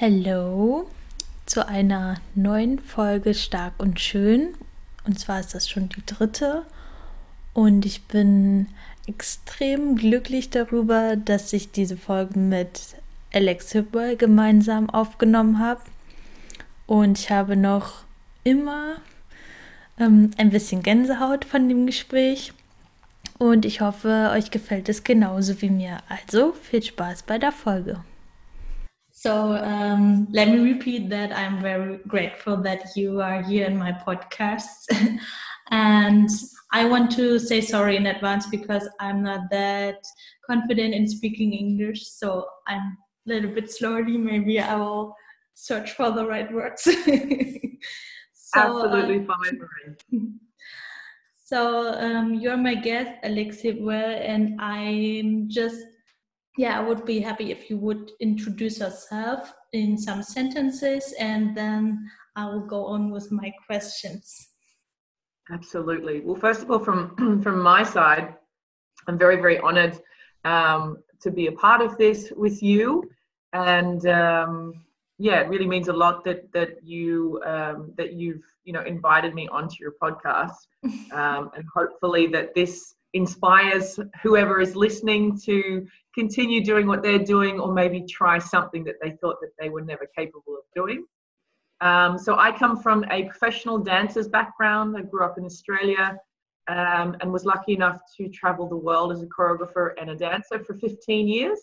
Hallo zu einer neuen Folge Stark und Schön. Und zwar ist das schon die dritte. Und ich bin extrem glücklich darüber, dass ich diese Folge mit Alex Hipwell gemeinsam aufgenommen habe. Und ich habe noch immer ähm, ein bisschen Gänsehaut von dem Gespräch. Und ich hoffe, euch gefällt es genauso wie mir. Also viel Spaß bei der Folge. So um, let me repeat that I'm very grateful that you are here in my podcast. and I want to say sorry in advance because I'm not that confident in speaking English. So I'm a little bit slowly. Maybe I will search for the right words. so, Absolutely uh, fine, So um, you're my guest, Alex Hipwell, and I'm just yeah, I would be happy if you would introduce yourself in some sentences and then I will go on with my questions. Absolutely. Well, first of all, from from my side, I'm very very honoured um, to be a part of this with you, and um, yeah, it really means a lot that that you um, that you've you know invited me onto your podcast, um, and hopefully that this inspires whoever is listening to continue doing what they're doing or maybe try something that they thought that they were never capable of doing. Um, so I come from a professional dancers background. I grew up in Australia um, and was lucky enough to travel the world as a choreographer and a dancer for 15 years.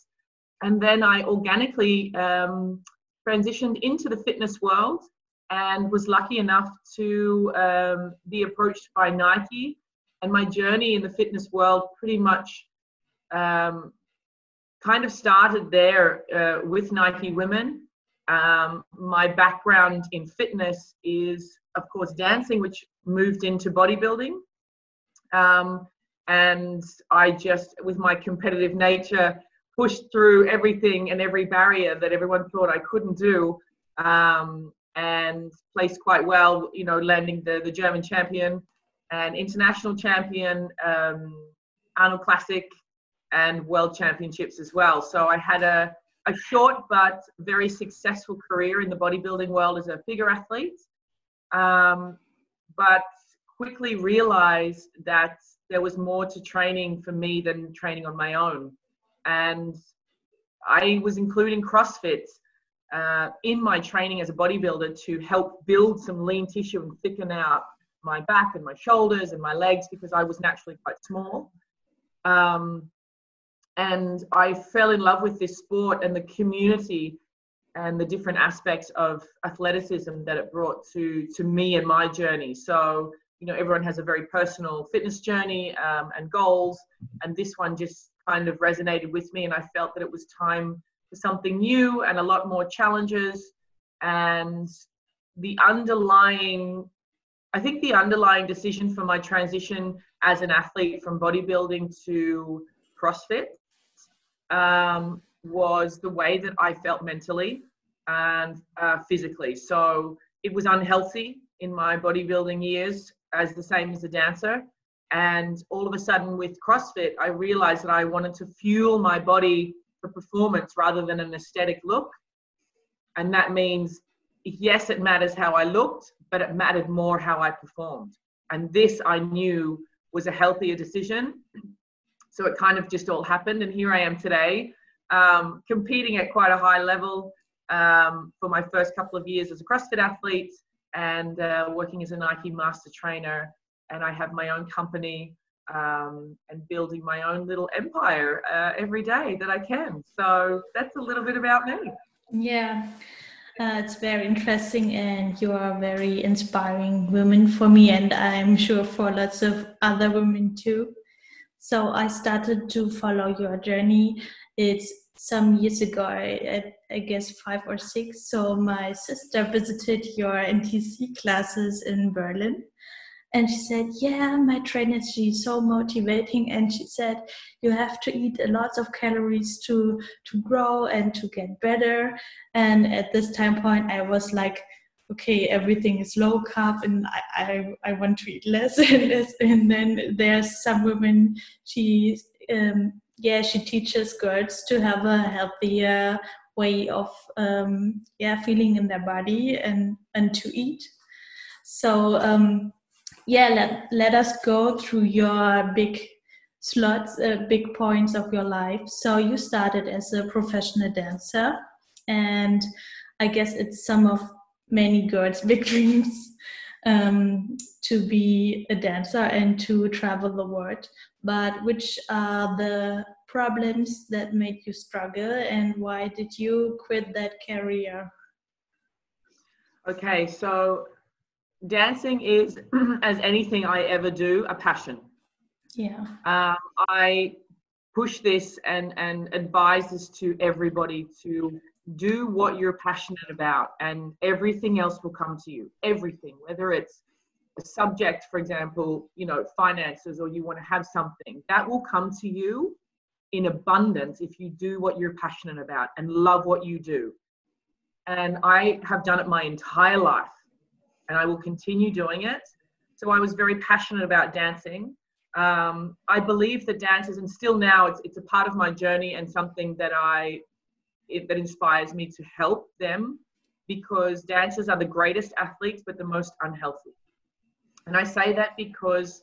And then I organically um, transitioned into the fitness world and was lucky enough to um, be approached by Nike and my journey in the fitness world pretty much um, kind of started there uh, with Nike Women. Um, my background in fitness is, of course, dancing, which moved into bodybuilding. Um, and I just, with my competitive nature, pushed through everything and every barrier that everyone thought I couldn't do um, and placed quite well, you know, landing the, the German champion an international champion, um, Arnold Classic, and World Championships as well. So I had a, a short but very successful career in the bodybuilding world as a figure athlete, um, but quickly realized that there was more to training for me than training on my own. And I was including CrossFit uh, in my training as a bodybuilder to help build some lean tissue and thicken out my back and my shoulders and my legs because I was naturally quite small. Um, and I fell in love with this sport and the community and the different aspects of athleticism that it brought to to me and my journey. So you know, everyone has a very personal fitness journey um, and goals, and this one just kind of resonated with me, and I felt that it was time for something new and a lot more challenges. And the underlying I think the underlying decision for my transition as an athlete from bodybuilding to CrossFit um, was the way that I felt mentally and uh, physically. So it was unhealthy in my bodybuilding years, as the same as a dancer. And all of a sudden, with CrossFit, I realized that I wanted to fuel my body for performance rather than an aesthetic look. And that means, yes, it matters how I looked, but it mattered more how I performed. And this I knew was a healthier decision. So it kind of just all happened. And here I am today, um, competing at quite a high level um, for my first couple of years as a CrossFit athlete and uh, working as a Nike master trainer. And I have my own company um, and building my own little empire uh, every day that I can. So that's a little bit about me. Yeah. Uh, it's very interesting, and you are a very inspiring women for me, and I'm sure for lots of other women too. So I started to follow your journey. It's some years ago, I, I guess five or six. So my sister visited your NTC classes in Berlin, and she said yeah my trainer she's so motivating. And she said you have to eat a lot of calories to to grow and to get better. And at this time point i was like okay everything is low carb and i i, I want to eat less. And less and then there's some women she um, yeah she teaches girls to have a healthier way of um, yeah feeling in their body and and to eat. So um, yeah, let let us go through your big slots, uh, big points of your life. So you started as a professional dancer, and I guess it's some of many girls' big dreams um, to be a dancer and to travel the world. But which are the problems that made you struggle, and why did you quit that career? Okay, so dancing is, as anything I ever do, a passion. Yeah. Um, I push this and, and advise this to everybody to do what you're passionate about and everything else will come to you everything whether it's a subject for example you know finances or you want to have something that will come to you in abundance if you do what you're passionate about and love what you do and i have done it my entire life and i will continue doing it so i was very passionate about dancing um, i believe that dances and still now it's, it's a part of my journey and something that i it, that inspires me to help them because dancers are the greatest athletes but the most unhealthy. And I say that because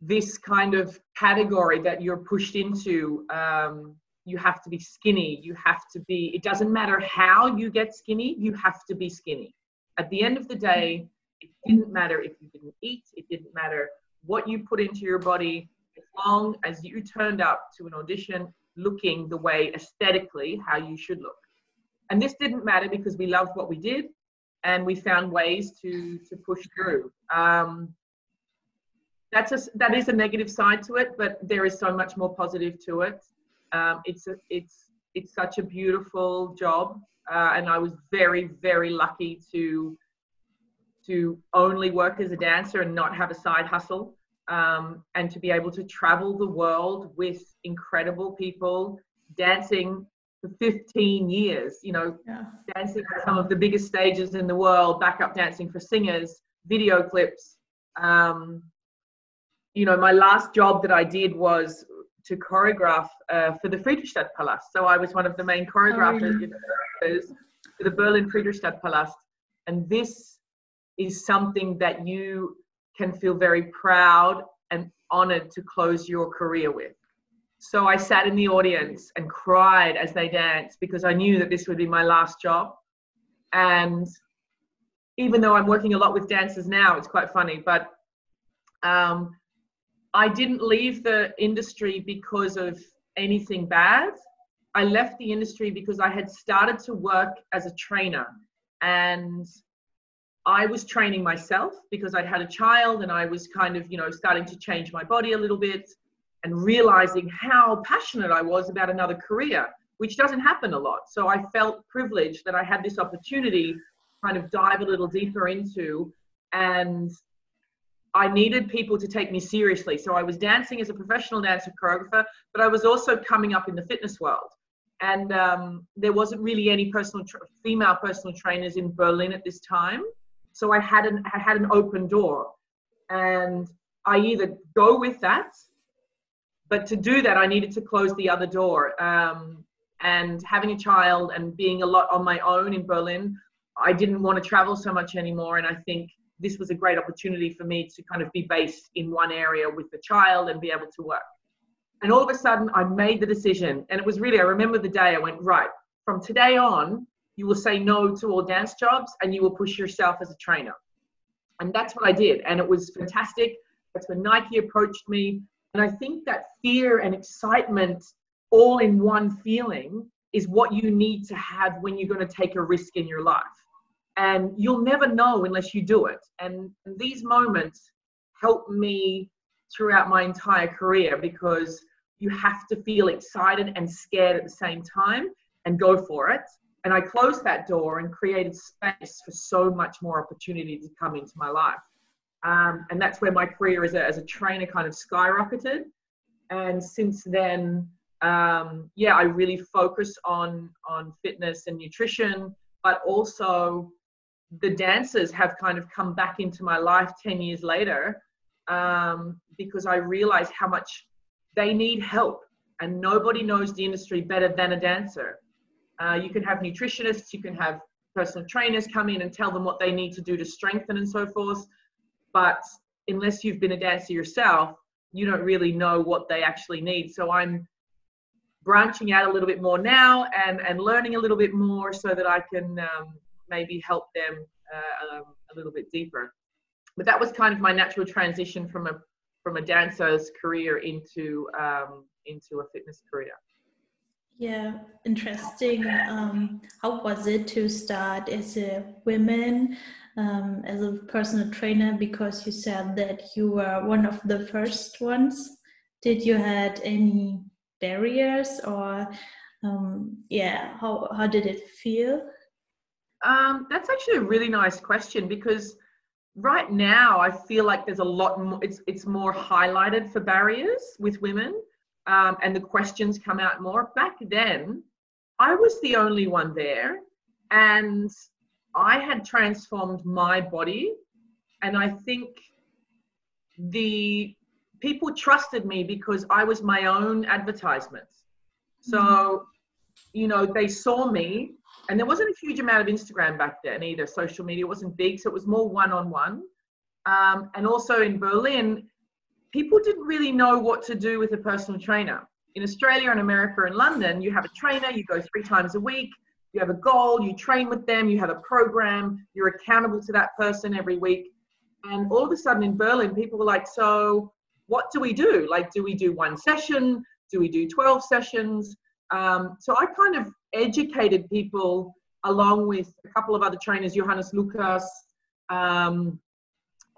this kind of category that you're pushed into, um, you have to be skinny, you have to be, it doesn't matter how you get skinny, you have to be skinny. At the end of the day, it didn't matter if you didn't eat, it didn't matter what you put into your body, as long as you turned up to an audition looking the way aesthetically how you should look. And this didn't matter because we loved what we did and we found ways to to push through. Um, that's a, that is a negative side to it, but there is so much more positive to it. Um, it's a, it's it's such a beautiful job, uh, and I was very very lucky to to only work as a dancer and not have a side hustle um, and to be able to travel the world with incredible people dancing for 15 years you know yeah. dancing on some of the biggest stages in the world backup dancing for singers video clips um, you know my last job that i did was to choreograph uh, for the friedrichstadtpalast so i was one of the main choreographers oh, for the berlin friedrichstadtpalast and this is something that you can feel very proud and honored to close your career with. So I sat in the audience and cried as they danced because I knew that this would be my last job. And even though I'm working a lot with dancers now, it's quite funny, but um, I didn't leave the industry because of anything bad. I left the industry because I had started to work as a trainer and I was training myself because I'd had a child and I was kind of, you know, starting to change my body a little bit and realizing how passionate I was about another career, which doesn't happen a lot. So I felt privileged that I had this opportunity kind of dive a little deeper into and I needed people to take me seriously. So I was dancing as a professional dancer choreographer, but I was also coming up in the fitness world. And um, there wasn't really any personal tra- female personal trainers in Berlin at this time. So I had an I had an open door, and I either go with that, but to do that I needed to close the other door. Um, and having a child and being a lot on my own in Berlin, I didn't want to travel so much anymore. And I think this was a great opportunity for me to kind of be based in one area with the child and be able to work. And all of a sudden, I made the decision, and it was really I remember the day I went right from today on you will say no to all dance jobs and you will push yourself as a trainer. And that's what I did. And it was fantastic. That's when Nike approached me. And I think that fear and excitement all in one feeling is what you need to have when you're going to take a risk in your life. And you'll never know unless you do it. And these moments help me throughout my entire career because you have to feel excited and scared at the same time and go for it and I closed that door and created space for so much more opportunity to come into my life. Um, and that's where my career as a, as a trainer kind of skyrocketed. And since then, um, yeah, I really focus on on fitness and nutrition, but also the dancers have kind of come back into my life 10 years later um, because I realized how much they need help. And nobody knows the industry better than a dancer Uh, you can have nutritionists, you can have personal trainers come in and tell them what they need to do to strengthen and so forth. But unless you've been a dancer yourself, you don't really know what they actually need. So I'm branching out a little bit more now and, and learning a little bit more so that I can um, maybe help them uh, um, a little bit deeper. But that was kind of my natural transition from a from a dancer's career into um, into a fitness career. Yeah, interesting. Um, how was it to start as a woman, um, as a personal trainer? Because you said that you were one of the first ones. Did you had any barriers, or um, yeah, how how did it feel? Um, that's actually a really nice question because right now I feel like there's a lot more. It's it's more highlighted for barriers with women um, and the questions come out more. Back then, I was the only one there, and I had transformed my body, and I think the people trusted me because I was my own advertisement. So, mm-hmm. you know, they saw me, and there wasn't a huge amount of Instagram back then either. Social media wasn't big, so it was more one on one. And also in Berlin, people didn't really know what to do with a personal trainer. In Australia and America and London, you have a trainer, you go three times a week, you have a goal, you train with them, you have a program, you're accountable to that person every week. And all of a sudden in Berlin, people were like, so what do we do? Like, do we do one session? Do we do 12 sessions? Um, so I kind of educated people along with a couple of other trainers, Johannes Lucas, um,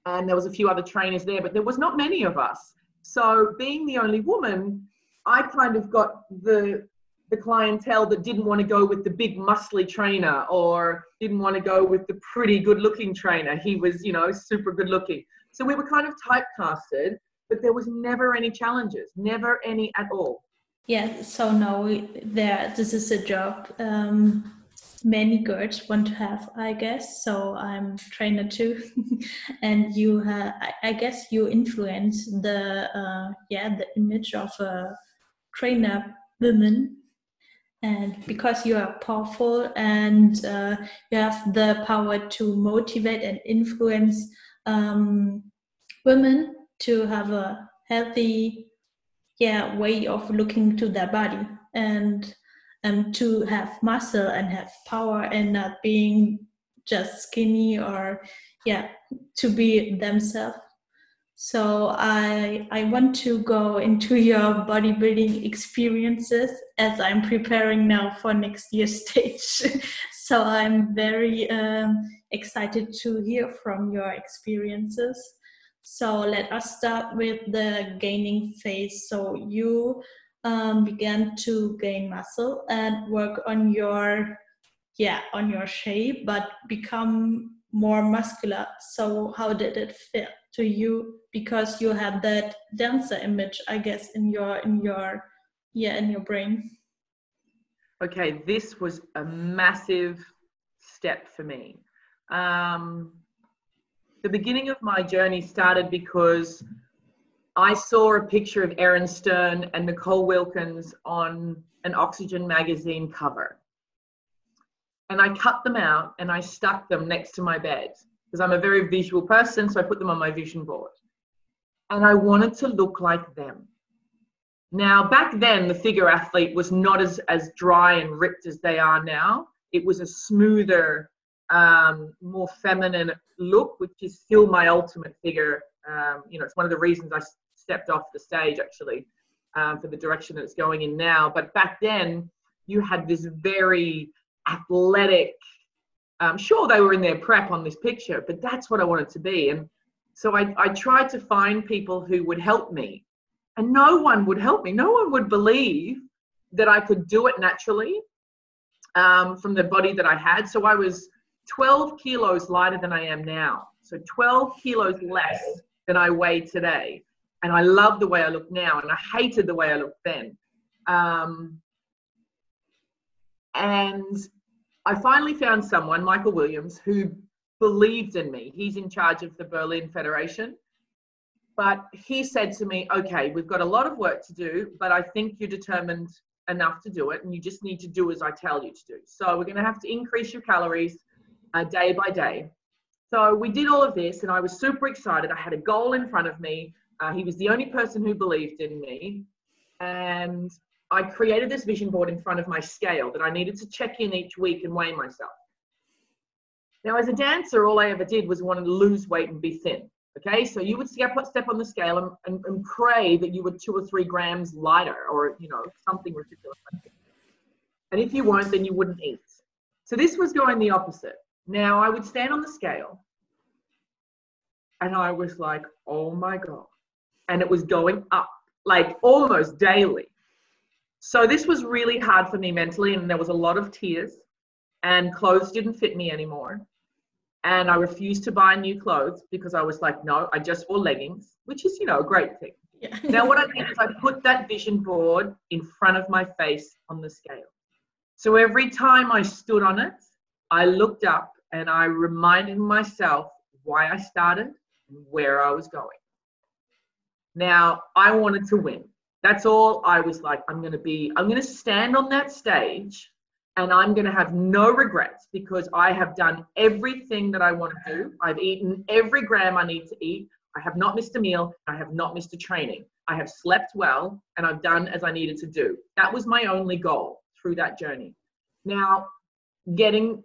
and there was a few other trainers there, but there was not many of us. So being the only woman, I kind of got the the clientele that didn't want to go with the big muscly trainer or didn't want to go with the pretty good looking trainer. He was, you know, super good looking. So we were kind of typecasted, but there was never any challenges, never any at all. Yeah, so now there this is a job um, many girls want to have i guess so i'm trainer too. And you have I, guess you influence the uh, yeah the image of a trainer woman. And because you are powerful and uh, you have the power to motivate and influence um, women to have a healthy yeah way of looking to their body and um, to have muscle and have power and not being just skinny or yeah to be themselves. So i i want to go into your bodybuilding experiences as i'm preparing now for next year's stage. So i'm very um, excited to hear from your experiences so let us start with the gaining phase. So you um, began to gain muscle and work on your yeah on your shape but become more muscular. So how did it feel to you? Because you have that dancer image i guess in your in your yeah in your brain. Okay this was a massive step for me. Um, the beginning of my journey started because I saw a picture of Erin Stern and Nicole Wilkins on an Oxygen magazine cover. And I cut them out and I stuck them next to my bed because I'm a very visual person, so I put them on my vision board. And I wanted to look like them. Now, back then, the figure athlete was not as, as dry and ripped as they are now. It was a smoother, um, more feminine look, which is still my ultimate figure. Um, you know, it's one of the reasons I stepped off the stage actually um, for the direction that it's going in now. But back then, you had this very athletic. Um, sure, they were in their prep on this picture, but that's what I wanted to be. And so I, I tried to find people who would help me, and no one would help me. No one would believe that I could do it naturally um, from the body that I had. So I was 12 kilos lighter than I am now. So 12 kilos less than I weigh today and I love the way I look now, and I hated the way I looked then. Um, and I finally found someone, Michael Williams, who believed in me. He's in charge of the Berlin Federation. But he said to me, okay, we've got a lot of work to do, but I think you're determined enough to do it, and you just need to do as I tell you to do. So we're going to have to increase your calories uh, day by day. So we did all of this, and I was super excited. I had a goal in front of me. Uh, he was the only person who believed in me, and I created this vision board in front of my scale that I needed to check in each week and weigh myself. Now, as a dancer, all I ever did was want to lose weight and be thin. Okay, so you would step, step on the scale and, and, and pray that you were two or three grams lighter or, you know, something ridiculous. And if you weren't, then you wouldn't eat. So this was going the opposite. Now I would stand on the scale and I was like, oh my God. And it was going up like almost daily. So this was really hard for me mentally, and there was a lot of tears, and clothes didn't fit me anymore and I refused to buy new clothes because I was like, no, I just wore leggings, which is, you know, a great thing. Yeah. now, what I did is I put that vision board in front of my face on the scale. So every time I stood on it, I looked up and I reminded myself why I started and where I was going. Now, I wanted to win. That's all I was like, I'm going to be, I'm going to stand on that stage and I'm going to have no regrets because I have done everything that I want to do. I've eaten every gram I need to eat. I have not missed a meal. I have not missed a training. I have slept well and I've done as I needed to do. That was my only goal through that journey. Now, getting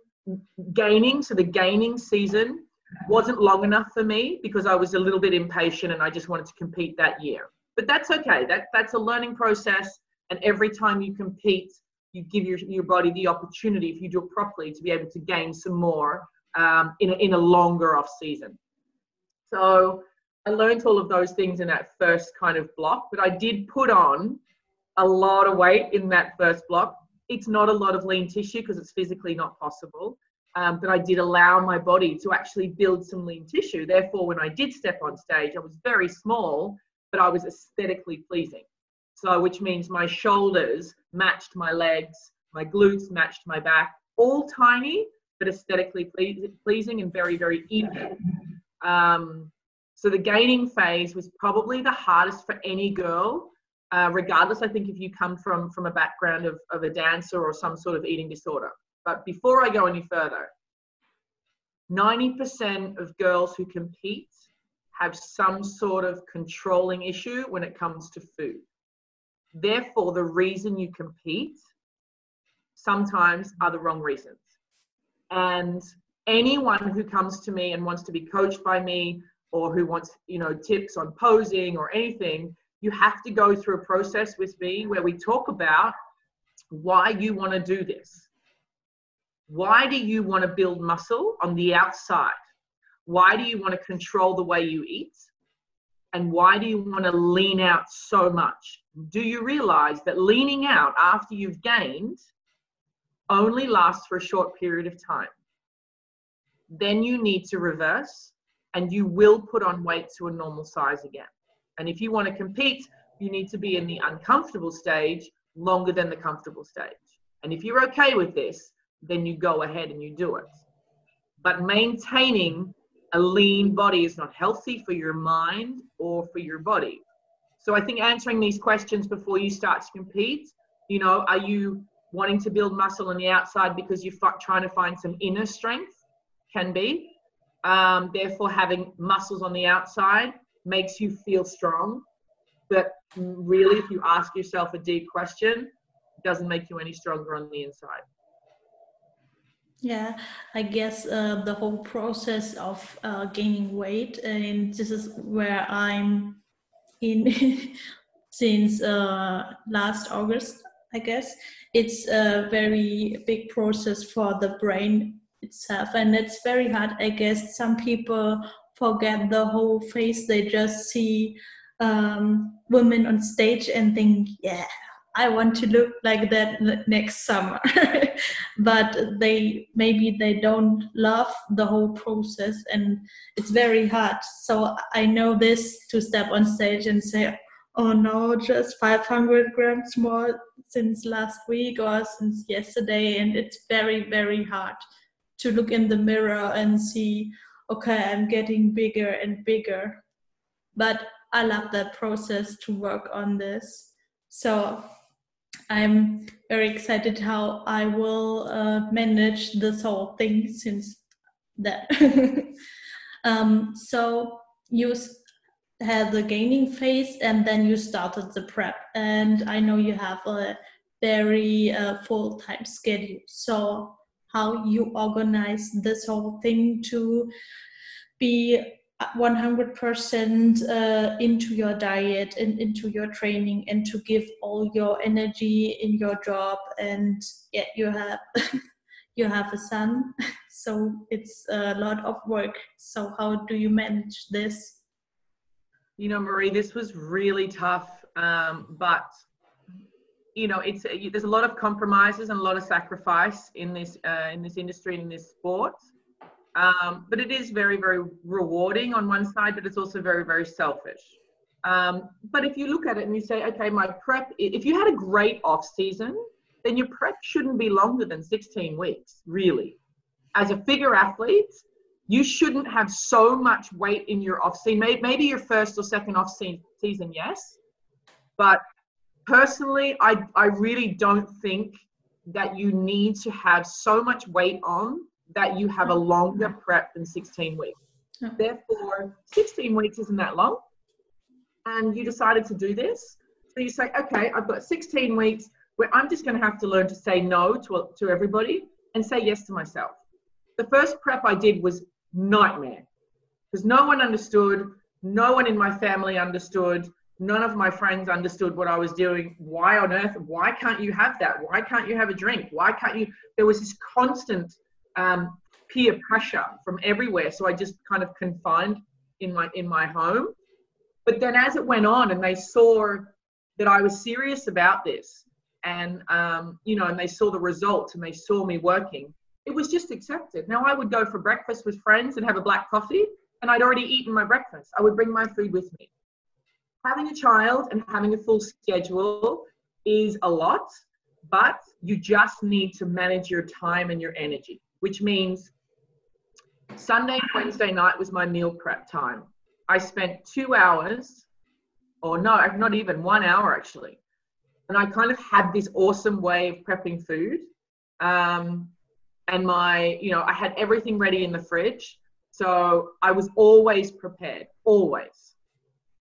gaining, so the gaining season wasn't long enough for me because I was a little bit impatient and I just wanted to compete that year. But that's okay. That that's a learning process and every time you compete you give your, your body the opportunity, if you do it properly, to be able to gain some more um, in, a, in a longer off season. So I learned all of those things in that first kind of block, but I did put on a lot of weight in that first block. It's not a lot of lean tissue because it's physically not possible. Um, but I did allow my body to actually build some lean tissue. Therefore, when I did step on stage, I was very small, but I was aesthetically pleasing. So, which means my shoulders matched my legs, my glutes matched my back, all tiny, but aesthetically pleasing and very, very even. Um, so the gaining phase was probably the hardest for any girl, uh, regardless, I think, if you come from, from a background of, of a dancer or some sort of eating disorder. But before I go any further, 90% of girls who compete have some sort of controlling issue when it comes to food. Therefore, the reason you compete sometimes are the wrong reasons. And anyone who comes to me and wants to be coached by me or who wants, you know, tips on posing or anything, you have to go through a process with me where we talk about why you want to do this. Why do you want to build muscle on the outside? Why do you want to control the way you eat? And why do you want to lean out so much? Do you realize that leaning out after you've gained only lasts for a short period of time? Then you need to reverse and you will put on weight to a normal size again. And if you want to compete, you need to be in the uncomfortable stage longer than the comfortable stage. And if you're okay with this, then you go ahead and you do it. But maintaining a lean body is not healthy for your mind or for your body. So I think answering these questions before you start to compete, you know, are you wanting to build muscle on the outside because you're trying to find some inner strength? Can be. Um, therefore, having muscles on the outside makes you feel strong. But really, if you ask yourself a deep question, it doesn't make you any stronger on the inside. Yeah, I guess uh, the whole process of uh, gaining weight, and this is where I'm in since uh, last August, I guess. It's a very big process for the brain itself, and it's very hard. I guess some people forget the whole face, they just see um, women on stage and think, yeah, I want to look like that next summer. but they maybe they don't love the whole process and it's very hard. So I know this to step on stage and say, oh no, just 500 grams more since last week or since yesterday. And it's very, very hard to look in the mirror and see, okay, I'm getting bigger and bigger. But I love that process to work on this. So I'm very excited how I will uh, manage this whole thing since that. um, so you had the gaining phase and then you started the prep. And I know you have a very uh, full time schedule. So how you organize this whole thing to be 100% uh, into your diet and into your training and to give all your energy in your job. And yeah you have you have a son so it's a lot of work. So how do you manage this? You know marie this was really tough um, but you know it's there's a lot of compromises and a lot of sacrifice in this uh, in this industry in this sport um, but it is very, very rewarding on one side, but it's also very, very selfish. Um, but if you look at it and you say, okay, my prep, if you had a great off season, then your prep shouldn't be longer than 16 weeks, really. As a figure athlete, you shouldn't have so much weight in your off season. Maybe your first or second off season, yes. But personally, I, I really don't think that you need to have so much weight on that you have a longer prep than 16 weeks. Therefore, 16 weeks isn't that long. And you decided to do this. So you say, okay, I've got 16 weeks where I'm just going to have to learn to say no to, to everybody and say yes to myself. The first prep I did was nightmare because no one understood, no one in my family understood, none of my friends understood what I was doing. Why on earth? Why can't you have that? Why can't you have a drink? Why can't you? There was this constant um, peer pressure from everywhere. So I just kind of confined in my in my home. But then as it went on, and they saw that I was serious about this, and um, you know, and they saw the results, and they saw me working, it was just accepted. Now I would go for breakfast with friends and have a black coffee, and I'd already eaten my breakfast. I would bring my food with me. Having a child and having a full schedule is a lot, but you just need to manage your time and your energy which means Sunday, Wednesday night was my meal prep time. I spent two hours, or no, not even one hour actually. And I kind of had this awesome way of prepping food. Um, and my, you know, I had everything ready in the fridge. So I was always prepared, always.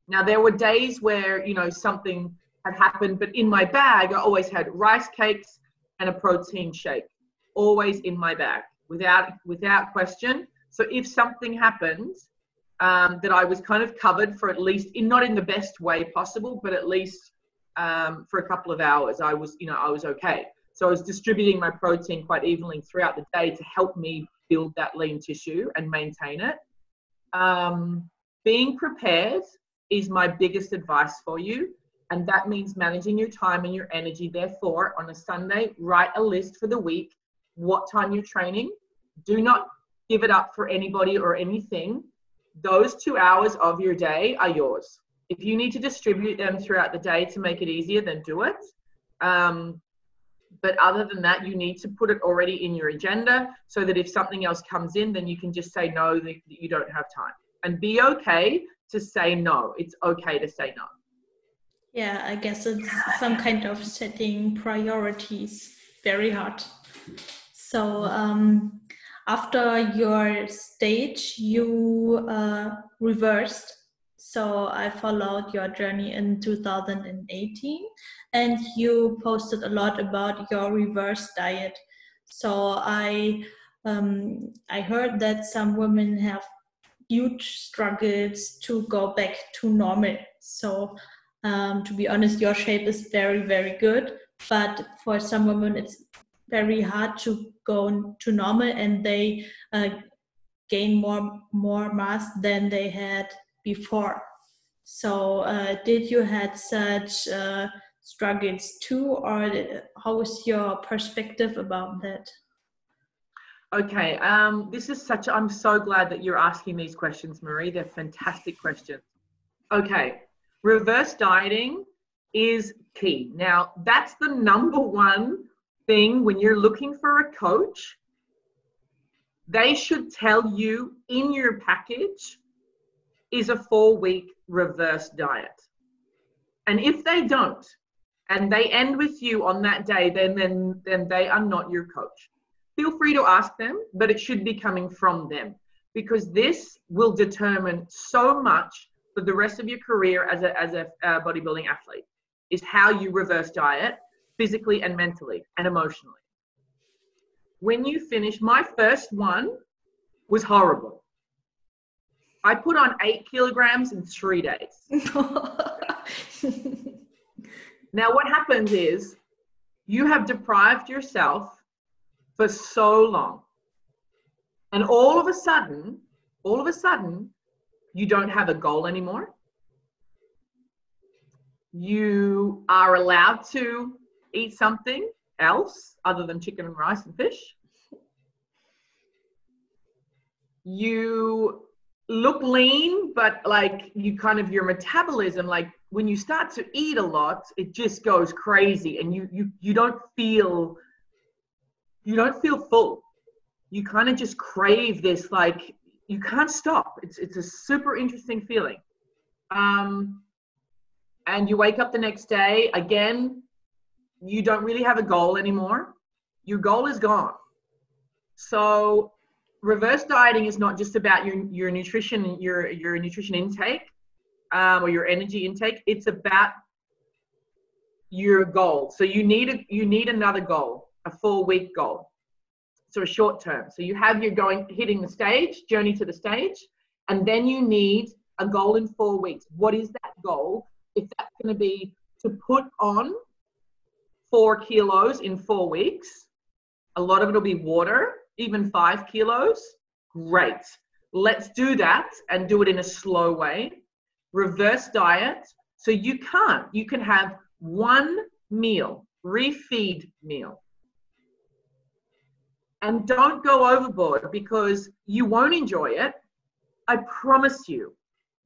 Now, there were days where, you know, something had happened, but in my bag, I always had rice cakes and a protein shake always in my bag without without question. So if something happens, um, that I was kind of covered for at least in not in the best way possible, but at least um, for a couple of hours, I was you know I was okay. So I was distributing my protein quite evenly throughout the day to help me build that lean tissue and maintain it. Um, being prepared is my biggest advice for you. And that means managing your time and your energy. Therefore, on a Sunday, write a list for the week what time you're training. Do not give it up for anybody or anything. Those two hours of your day are yours. If you need to distribute them throughout the day to make it easier, then do it. Um, but other than that, you need to put it already in your agenda so that if something else comes in, then you can just say no, that you don't have time. And be okay to say no. It's okay to say no. Yeah, I guess it's some kind of setting priorities very hard. So um, after your stage, you uh, reversed. So I followed your journey in 2018, and you posted a lot about your reverse diet. So I um, I heard that some women have huge struggles to go back to normal. So um, to be honest, your shape is very very good, but for some women it's very hard to go to normal and they uh, gain more more mass than they had before so uh, did you had such uh, struggles too or how was your perspective about that okay um, this is such i'm so glad that you're asking these questions marie they're fantastic questions okay reverse dieting is key now that's the number one thing when you're looking for a coach, they should tell you in your package is a four week reverse diet. And if they don't, and they end with you on that day, then then then they are not your coach. Feel free to ask them, but it should be coming from them because this will determine so much for the rest of your career as a as a uh, bodybuilding athlete is how you reverse diet physically and mentally and emotionally. When you finish, my first one was horrible. I put on eight kilograms in three days. now, what happens is you have deprived yourself for so long. And all of a sudden, all of a sudden, you don't have a goal anymore. You are allowed to eat something else other than chicken and rice and fish. You look lean, but like you kind of your metabolism, like when you start to eat a lot, it just goes crazy and you you you don't feel you don't feel full. You kind of just crave this like you can't stop. It's it's a super interesting feeling. Um and you wake up the next day again you don't really have a goal anymore. Your goal is gone. So reverse dieting is not just about your your nutrition your your nutrition intake um, or your energy intake. It's about your goal. So you need a you need another goal, a four week goal. So a short term. So you have your going hitting the stage, journey to the stage, and then you need a goal in four weeks. What is that goal? If that's going to be to put on four kilos in four weeks. A lot of it will be water, even five kilos. Great. Let's do that and do it in a slow way. Reverse diet. So you can't. You can have one meal, refeed meal. And don't go overboard because you won't enjoy it. I promise you.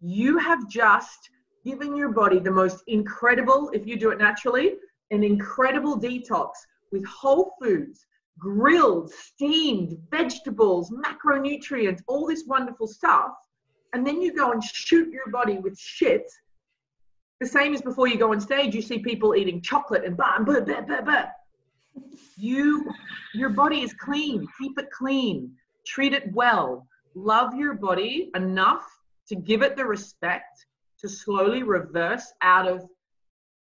You have just given your body the most incredible, if you do it naturally, an incredible detox with whole foods, grilled, steamed, vegetables, macronutrients, all this wonderful stuff. And then you go and shoot your body with shit. The same as before you go on stage, you see people eating chocolate and blah, blah, blah, blah, blah. You, your body is clean. Keep it clean. Treat it well. Love your body enough to give it the respect to slowly reverse out of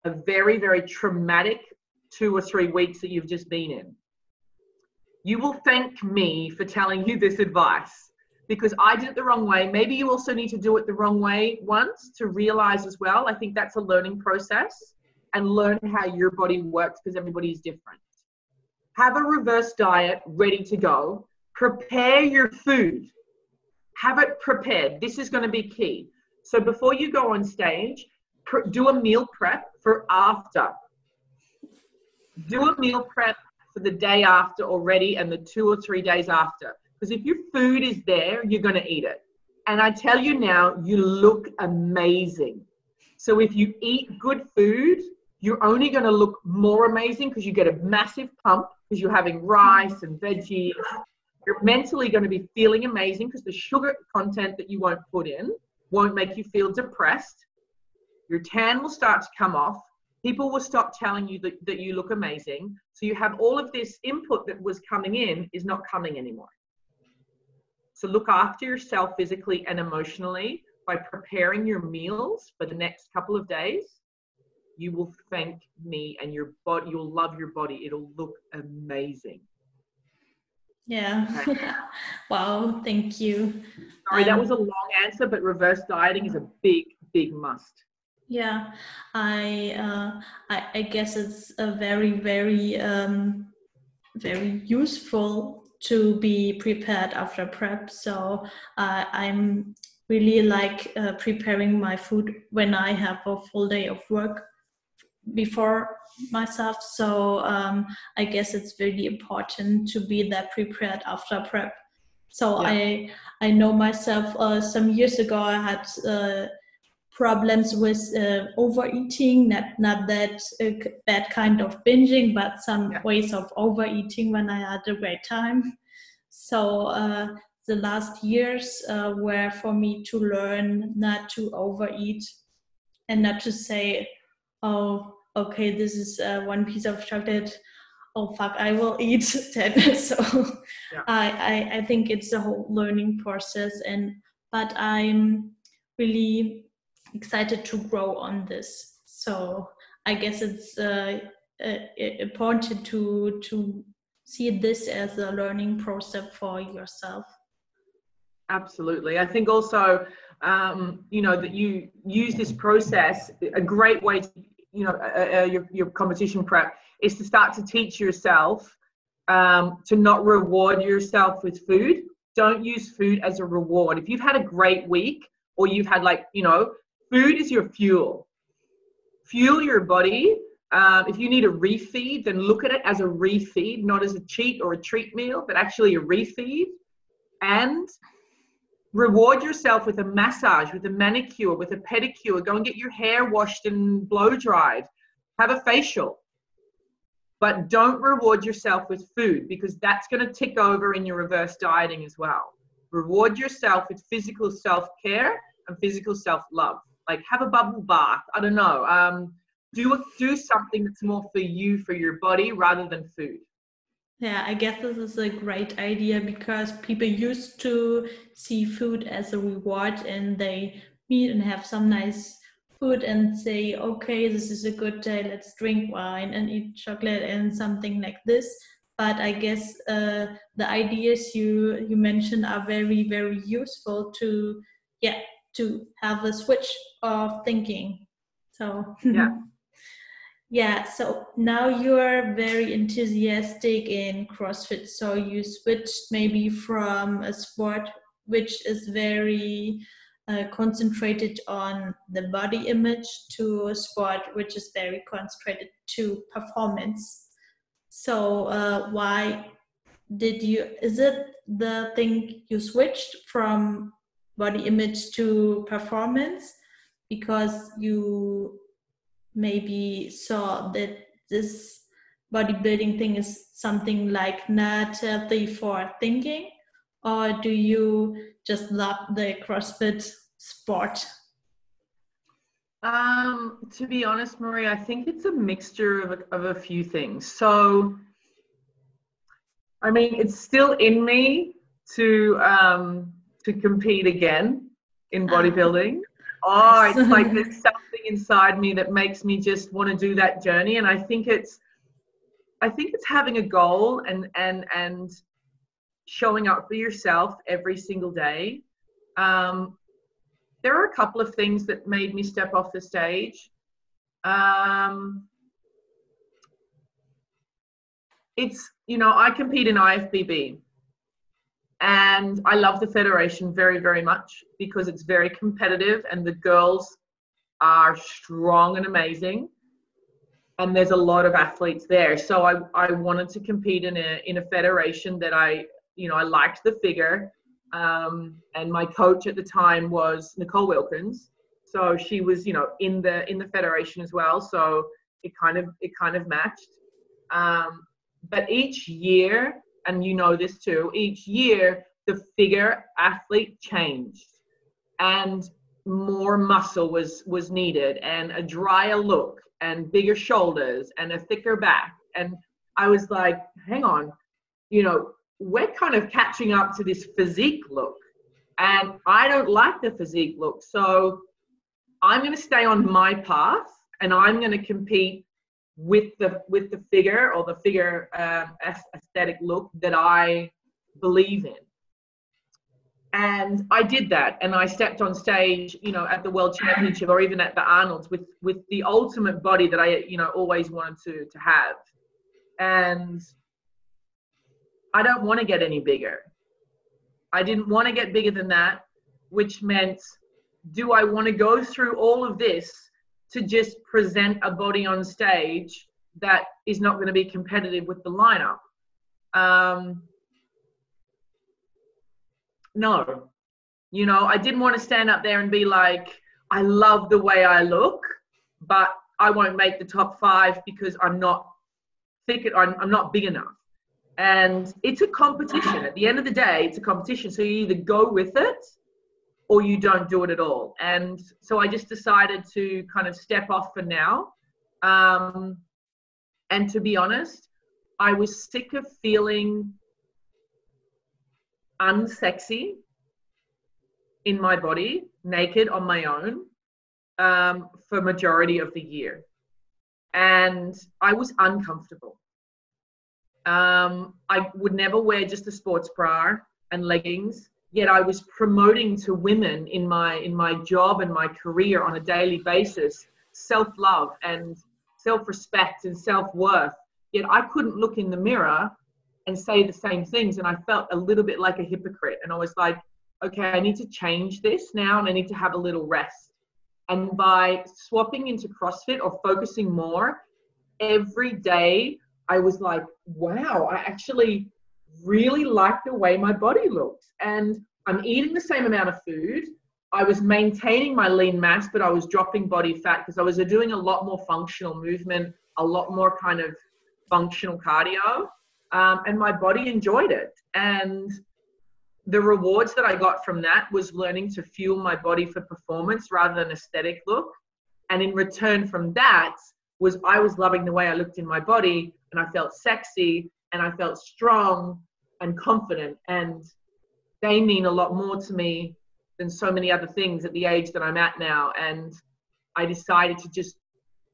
a very, very traumatic two or three weeks that you've just been in. You will thank me for telling you this advice because I did it the wrong way. Maybe you also need to do it the wrong way once to realize as well. I think that's a learning process and learn how your body works because everybody is different. Have a reverse diet ready to go. Prepare your food. Have it prepared. This is going to be key. So before you go on stage, do a meal prep for after. Do a meal prep for the day after already and the two or three days after. Because if your food is there, you're going to eat it. And I tell you now, you look amazing. So if you eat good food, you're only going to look more amazing because you get a massive pump because you're having rice and veggies. You're mentally going to be feeling amazing because the sugar content that you won't put in won't make you feel depressed your tan will start to come off. People will stop telling you that, that you look amazing. So you have all of this input that was coming in is not coming anymore. So look after yourself physically and emotionally by preparing your meals for the next couple of days. You will thank me and your body, you'll love your body. It'll look amazing. Yeah. Okay. wow. Thank you. Sorry, um, that was a long answer, but reverse dieting is a big, big must. Yeah, I, uh, I, I guess it's a very very um, very useful to be prepared after prep. So uh, I'm really like uh, preparing my food when I have a full day of work before myself. So um, I guess it's really important to be that prepared after prep. So yeah. I I know myself. Uh, some years ago, I had uh, problems with uh, overeating, not not that uh, bad kind of binging, but some yeah. ways of overeating when I had a great time. So uh, the last years uh, were for me to learn not to overeat and not to say, "Oh, okay, this is uh, one piece of chocolate. Oh fuck, I will eat that. so yeah. I, I I think it's a whole learning process, and but I'm really excited to grow on this. So I guess it's uh, uh, important to to see this as a learning process for yourself. Absolutely, I think also um, you know that you use this process. A great way to you know uh, uh, your your competition prep is to start to teach yourself um, to not reward yourself with food. Don't use food as a reward. If you've had a great week or you've had like you know food is your fuel fuel your body. Um, if you need a refeed, then look at it as a refeed, not as a cheat or a treat meal, but actually a refeed. And reward yourself with a massage, with a manicure, with a pedicure. Go and get your hair washed and blow dried. Have a facial. But don't reward yourself with food because that's going to tick over in your reverse dieting as well. Reward yourself with physical self care and physical self love like have a bubble bath i don't know um, do do something that's more for you for your body rather than food yeah i guess this is a great idea because people used to see food as a reward and they meet and have some nice food and say okay this is a good day let's drink wine and eat chocolate and something like this but i guess uh, the ideas you you mentioned are very very useful to yeah to have a switch of thinking. So yeah. Yeah, so now you're very enthusiastic in CrossFit. So you switched maybe from a sport which is very uh, concentrated on the body image to a sport which is very concentrated to performance. So uh, why did you? Is it the thing you switched from body image to performance because you maybe saw that this bodybuilding thing is something like not healthy for thinking or do you just love the crossfit sport um, to be honest marie i think it's a mixture of a, of a few things so i mean it's still in me to um, to compete again in ah. bodybuilding. Oh, it's like there's something inside me that makes me just want to do that journey. And I think it's I think it's having a goal and and and showing up for yourself every single day. Um, there are a couple of things that made me step off the stage. Um, it's you know I compete in IFBB, and I love the federation very, very much because it's very competitive and the girls are strong and amazing. And there's a lot of athletes there. So I, I wanted to compete in a, in a federation that I, you know, I liked the figure. Um, and my coach at the time was Nicole Wilkins. So she was, you know, in the, in the federation as well. So it kind of, it kind of matched. Um, but each year and you know this too, each year the figure athlete changed and more muscle was was needed and a drier look and bigger shoulders and a thicker back and i was like hang on you know we're kind of catching up to this physique look and i don't like the physique look so i'm going to stay on my path and i'm going to compete with the with the figure or the figure um, aesthetic look that I believe in. And I did that, and I stepped on stage, you know, at the World Championship or even at the Arnold's with with the ultimate body that I, you know, always wanted to to have. And I don't want to get any bigger. I didn't want to get bigger than that, which meant, do I want to go through all of this to just present a body on stage that is not going to be competitive with the lineup. Um, no, you know, I didn't want to stand up there and be like, I love the way I look, but I won't make the top five because I'm not thick, I'm, I'm not big enough. And it's a competition. At the end of the day, it's a competition. So you either go with it or you don't do it at all. And so I just decided to kind of step off for now Um, and to be honest, I was sick of feeling unsexy in my body, naked on my own, um, for majority of the year, and I was uncomfortable. Um, I would never wear just a sports bra and leggings. Yet I was promoting to women in my in my job and my career on a daily basis self-love and self-respect and self-worth. Yet I couldn't look in the mirror and say the same things, and I felt a little bit like a hypocrite. And I was like, okay, I need to change this now, and I need to have a little rest. And by swapping into CrossFit or focusing more, every day I was like, wow, I actually really like the way my body looks. And I'm eating the same amount of food. I was maintaining my lean mass, but I was dropping body fat because I was doing a lot more functional movement, a lot more kind of functional cardio. Um, and my body enjoyed it. And the rewards that I got from that was learning to fuel my body for performance rather than aesthetic look. And in return from that, was I was loving the way I looked in my body and I felt sexy and I felt strong and confident. And they mean a lot more to me than so many other things at the age that I'm at now. And I decided to just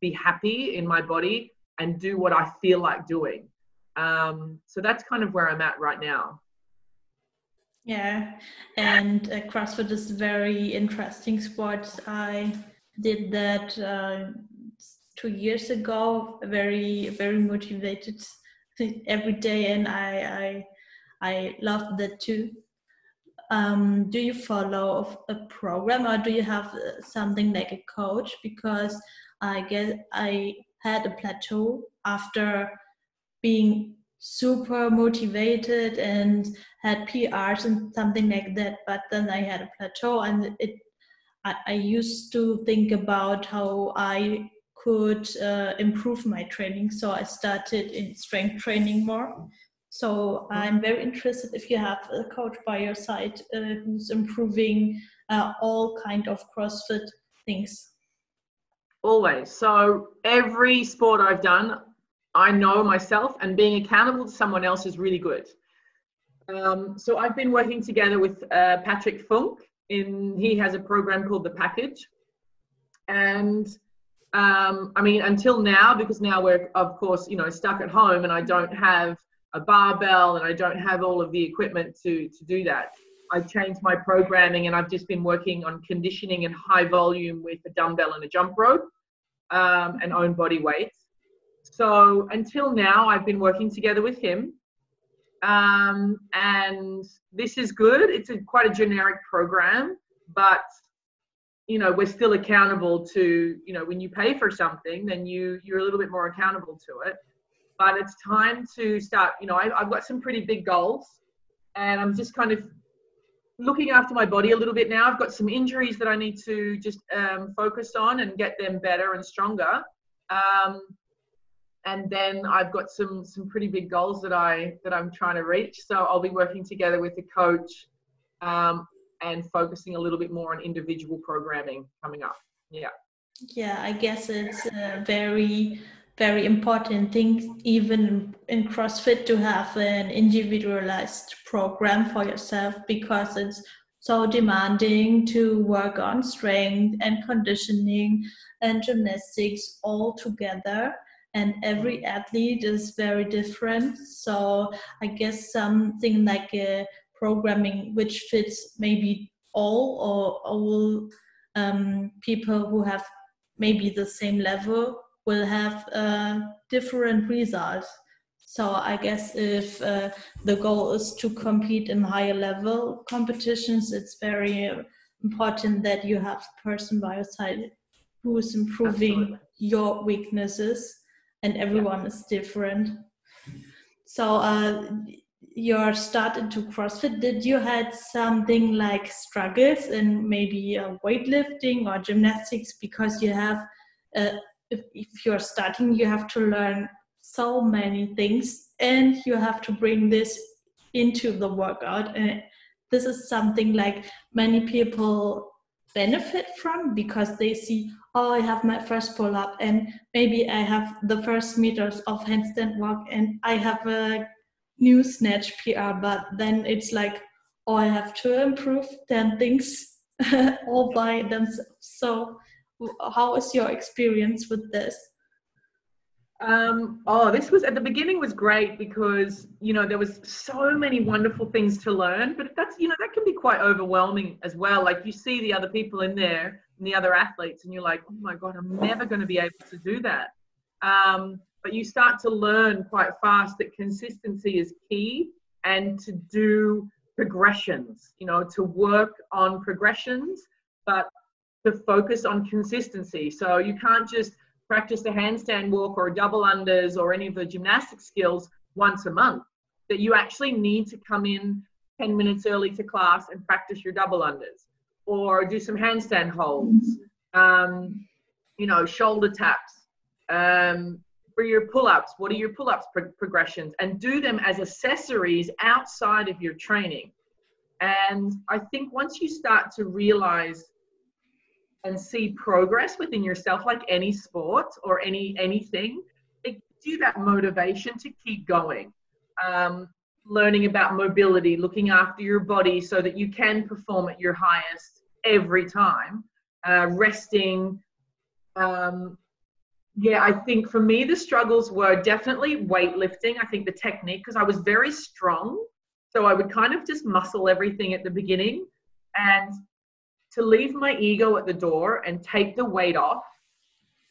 be happy in my body and do what I feel like doing. Um, so that's kind of where I'm at right now. Yeah, and uh, CrossFit is a very interesting sport. I did that uh, two years ago very very motivated every day and i i i loved that too um, do you follow a program or do you have uh, something like a coach because i guess i had a plateau after being super motivated and had prs and something like that but then i had a plateau and it I, I used to think about how i could uh, improve my training. So I started in strength training more. So I'm very interested if you have a coach by your side uh, who's improving uh, all kind of CrossFit things. Always. So every sport I've done, I know myself, and being accountable to someone else is really good. Um, so I've been working together with uh, Patrick Funk. In he has a program called the Package, and um, I mean, until now, because now we're, of course, you know, stuck at home and I don't have a barbell and I don't have all of the equipment to, to do that. I've changed my programming and I've just been working on conditioning and high volume with a dumbbell and a jump rope um, and own body weights. So until now, I've been working together with him. Um, and this is good. It's a, quite a generic program, but you know we're still accountable to you know when you pay for something then you you're a little bit more accountable to it but it's time to start you know I, i've got some pretty big goals and i'm just kind of looking after my body a little bit now i've got some injuries that i need to just um, focus on and get them better and stronger um, and then i've got some some pretty big goals that i that i'm trying to reach so i'll be working together with a coach um, and focusing a little bit more on individual programming coming up. Yeah. Yeah, I guess it's a very, very important thing, even in CrossFit, to have an individualized program for yourself because it's so demanding to work on strength and conditioning and gymnastics all together and every athlete is very different so i guess something like a programming which fits maybe all or all um, people who have maybe the same level will have uh, different results. So I guess if uh, the goal is to compete in higher level competitions, it's very important that you have a person by your side who is improving Absolutely. your weaknesses, and everyone yeah. is different. So uh, your start into CrossFit, did you had something like struggles in maybe uh, weightlifting or gymnastics because you have, uh, if, if you're starting, you have to learn so many things and you have to bring this into the workout. And this is something like many people benefit from because they see, oh, I have my first pull up and maybe I have the first meters of handstand walk and I have a new snatch PR, but then it's like, oh, I have to improve 10 things all by themselves. So, how is your experience with this? Um, oh, this was at the beginning was great because you know there was so many wonderful things to learn, but that's you know that can be quite overwhelming as well. Like you see the other people in there and the other athletes, and you're like, oh my god, I'm never going to be able to do that. Um, but you start to learn quite fast that consistency is key, and to do progressions. You know, to work on progressions, but to focus on consistency. So you can't just practice a handstand walk or a double unders or any of the gymnastic skills once a month. That you actually need to come in 10 minutes early to class and practice your double unders or do some handstand holds, um, you know, shoulder taps. Um, for your pull ups, what are your pull ups pro- progressions? And do them as accessories outside of your training. And I think once you start to realize and see progress within yourself like any sport or any anything it gives you that motivation to keep going. Um, learning about mobility looking after your body so that you can perform at your highest every time. Uh, resting um, yeah i think for me the struggles were definitely weightlifting i think the technique because i was very strong so i would kind of just muscle everything at the beginning. And to leave my ego at the door and take the weight off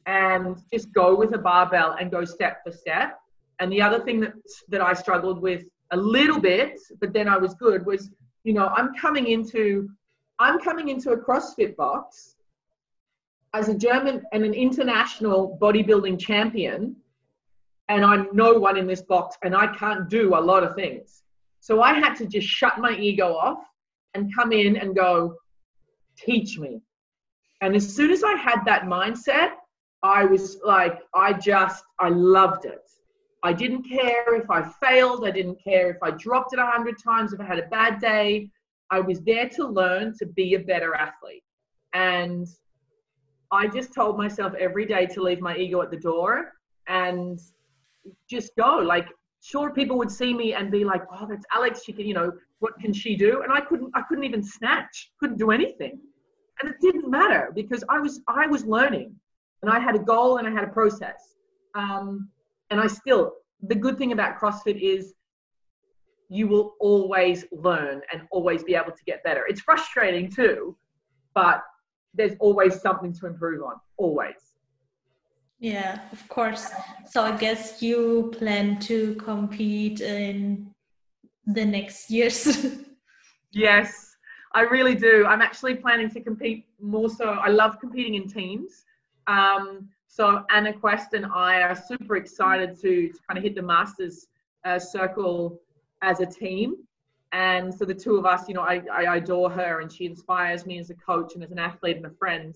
and just go with a barbell and go step for step. And the other thing that that I struggled with a little bit, but then I was good, was you know I'm coming into I'm coming into a CrossFit box as a German and an international bodybuilding champion, and I'm no one in this box, and I can't do a lot of things. So I had to just shut my ego off and come in and go, teach me. And as soon as I had that mindset, I was like, I just, I loved it. I didn't care if I failed. I didn't care if I dropped it a hundred times, if I had a bad day. I was there to learn to be a better athlete. And I just told myself every day to leave my ego at the door and just go. Like, sure, people would see me and be like, oh, that's Alex. She can, you know, what can she do? And I couldn't, I couldn't even snatch, couldn't do anything. And it didn't matter because I was, I was learning and I had a goal and I had a process. Um, and I still, the good thing about CrossFit is you will always learn and always be able to get better. It's frustrating too, but there's always something to improve on, always. Yeah, of course. So I guess you plan to compete in the next years. yes, I really do. I'm actually planning to compete more so. I love competing in teams. Um, so Anna Quest and I are super excited to, to kind of hit the Masters uh, circle as a team. And so the two of us, you know, I, I adore her and she inspires me as a coach and as an athlete and a friend.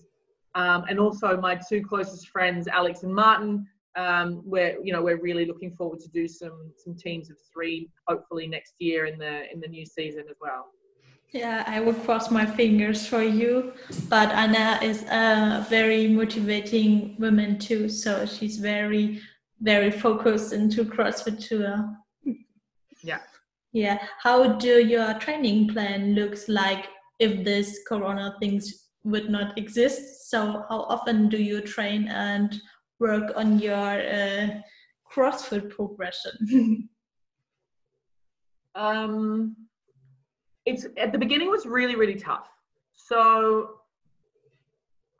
Um, and also my two closest friends, Alex and Martin, um, we're you know we're really looking forward to do some some teams of three hopefully next year in the in the new season as well. Yeah i will cross my fingers for you but anna is a very motivating woman too so she's very very focused into crossfit tour. Yeah. Yeah how do your training plan looks like if this corona things would not exist? So how often do you train and work on your uh, CrossFit progression? um, it's at the beginning was really really tough. So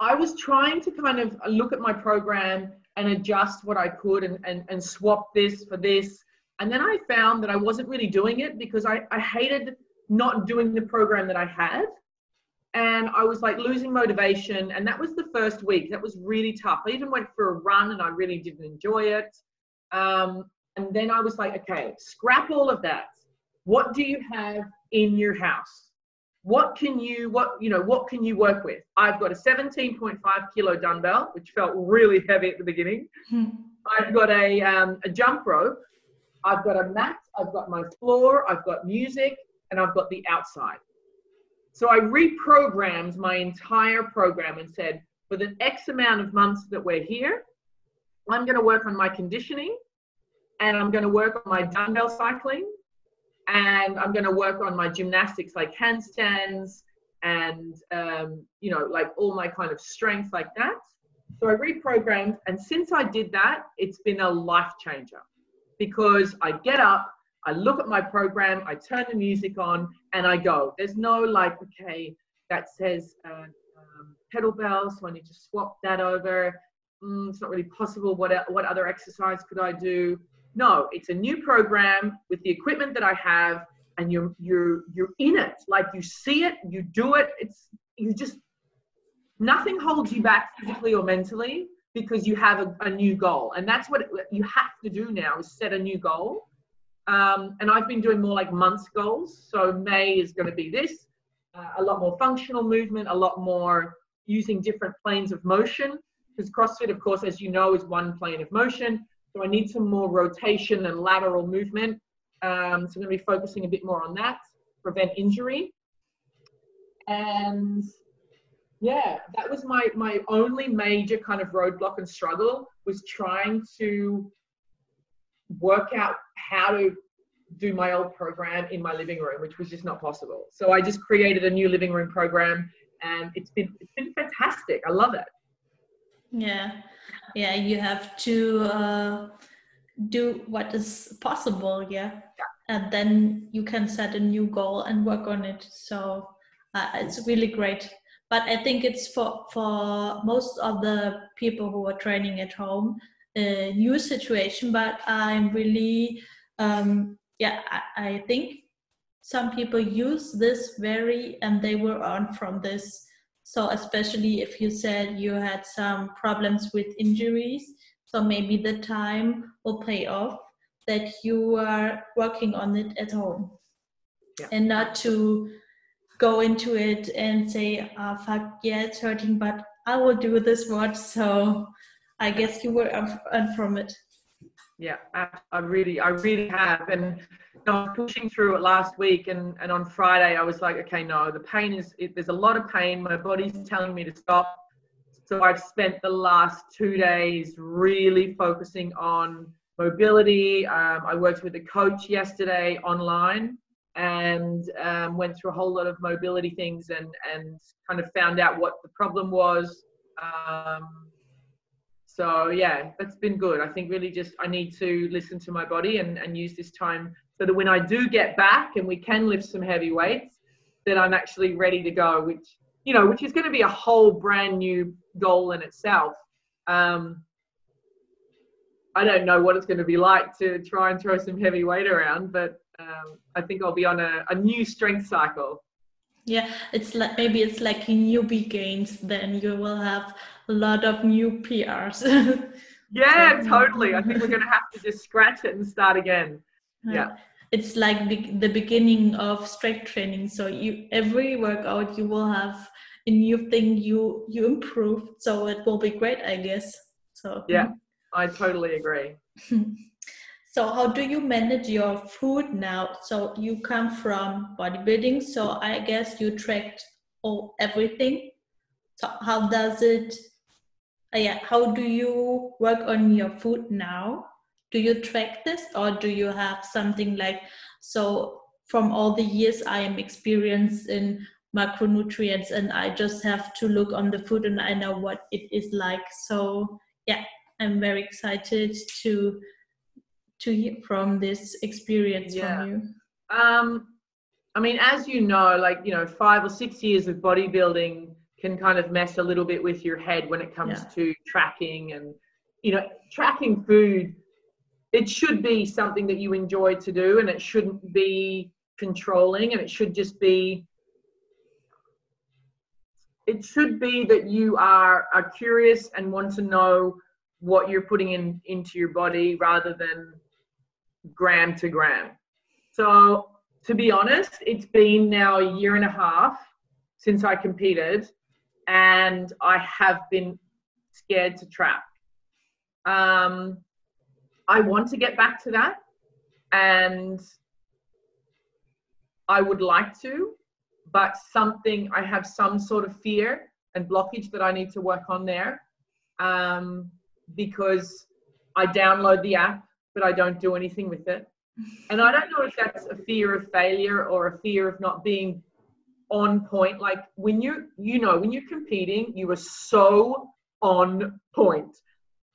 I was trying to kind of look at my program and adjust what I could and, and, and swap this for this. And then I found that I wasn't really doing it because I, I hated not doing the program that I had and I was like losing motivation. And that was the first week. That was really tough. I even went for a run and I really didn't enjoy it. Um, and then I was like, okay, scrap all of that. What do you have in your house? What can you what you know what can you work with? I've got a 17.5 kilo dumbbell, which felt really heavy at the beginning. Hmm. I've got a um, a jump rope. I've got a mat. I've got my floor. I've got music, and I've got the outside So I reprogrammed my entire program and said, for the X amount of months that we're here, I'm going to work on my conditioning and I'm going to work on my dumbbell cycling and I'm going to work on my gymnastics like handstands and um, you know like all my kind of strength like that. So i reprogrammed and since i did that it's been a life changer because i get up i look at my program i turn the music on and i go. There's no like okay that says uh, um, kettlebell so i need to swap that over. Mm, it's not really possible. What, what other exercise could i do? No it's a new program with the equipment that i have and you're you're you're in it. Like you see it you do it. It's you just nothing holds you back physically or mentally because you have a, a new goal. And that's what you have to do now is set a new goal um, and i've been doing more like months goals. So may is going to be this uh, a lot more functional movement a lot more using different planes of motion because crossfit of course as you know is one plane of motion. So i need some more rotation and lateral movement. Um, so I'm going to be focusing a bit more on that, prevent injury. And yeah, that was my my only major kind of roadblock and struggle was trying to work out how to do my old program in my living room, which was just not possible. So I just created a new living room program, and it's been it's been fantastic. I love it. Yeah, yeah. You have to uh, do what is possible yeah. yeah and then you can set a new goal and work on it so uh, it's really great but i think it's for for most of the people who are training at home a new situation but i'm really um yeah I, I think some people use this very and they were on from this so especially if you said you had some problems with injuries so maybe the time will pay off that you are working on it at home yeah. and not to go into it and say, oh, fuck, yeah, it's hurting, but I will do this watch. So I guess you were on from it. Yeah, I really, I really have. And I was pushing through it last week, and, and on Friday, I was like, okay, no, the pain is, it, there's a lot of pain. My body's telling me to stop. So I've spent the last two days really focusing on mobility. Um, I worked with a coach yesterday online and um, went through a whole lot of mobility things and, and kind of found out what the problem was. Um, so yeah, that's been good. I think really just I need to listen to my body and, and use this time so that when I do get back and we can lift some heavy weights, that I'm actually ready to go, which you know, which is going to be a whole brand new goal in itself. Um, I don't know what it's going to be like to try and throw some heavy weight around, but um, I think I'll be on a, a new strength cycle. Yeah, it's like maybe it's like in newbie gains. Then you will have a lot of new PRs. yeah, totally. I think we're going to have to just scratch it and start again. Yeah. It's like be- the beginning of strength training. So you every workout you will have a new thing you you improve so it will be great i guess so yeah hmm. i totally agree so how do you manage your food now so you come from bodybuilding so i guess you tracked all everything so how does it yeah how do you work on your food now? Do you track this or do you have something like so from all the years i am experienced in macronutrients and i just have to look on the food and i know what it is like. So yeah i'm very excited to to hear from this experience yeah. from you. Um i mean as you know like you know five or six years of bodybuilding can kind of mess a little bit with your head when it comes yeah. to tracking and you know tracking food it should be something that you enjoy to do and it shouldn't be controlling and it should just be it should be that you are, are curious and want to know what you're putting in into your body rather than gram to gram. So to be honest, it's been now a year and a half since I competed, and I have been scared to track. Um, I want to get back to that, and I would like to, but something I have some sort of fear and blockage that I need to work on there um, because I download the app, but I don't do anything with it. And I don't know if that's a fear of failure or a fear of not being on point. Like when you, you know, when you're competing, you are so on point.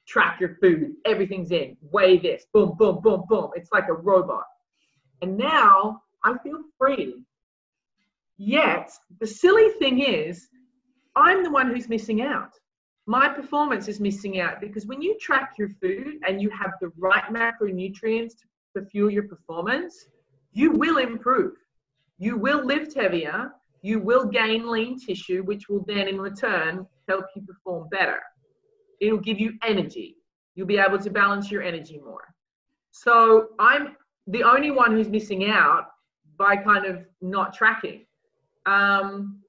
Track your food, everything's in, weigh this, boom, boom, boom, boom. It's like a robot. And now I feel free. Yet the silly thing is, I'm the one who's missing out. My performance is missing out because when you track your food and you have the right macronutrients to fuel your performance, you will improve. You will lift heavier. You will gain lean tissue, which will then in return help you perform better. It'll give you energy. You'll be able to balance your energy more. So I'm the only one who's missing out by kind of not tracking. Um,